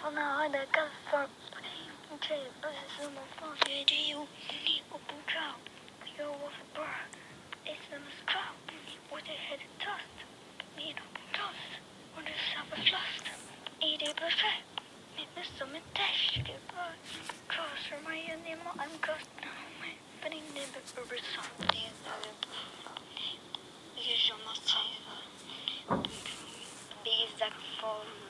från hade kaffe. Trevligt som en fågel you. Och på trav. Jag var för bra. It's a straw. With a head tossed. Me no tossed. the det samma flast. Är det perfekt? Minnes som en dash. Det är Cross Crossar my animal I'm crossed now. But I never ever something. Det är som att säga. Det är exakt.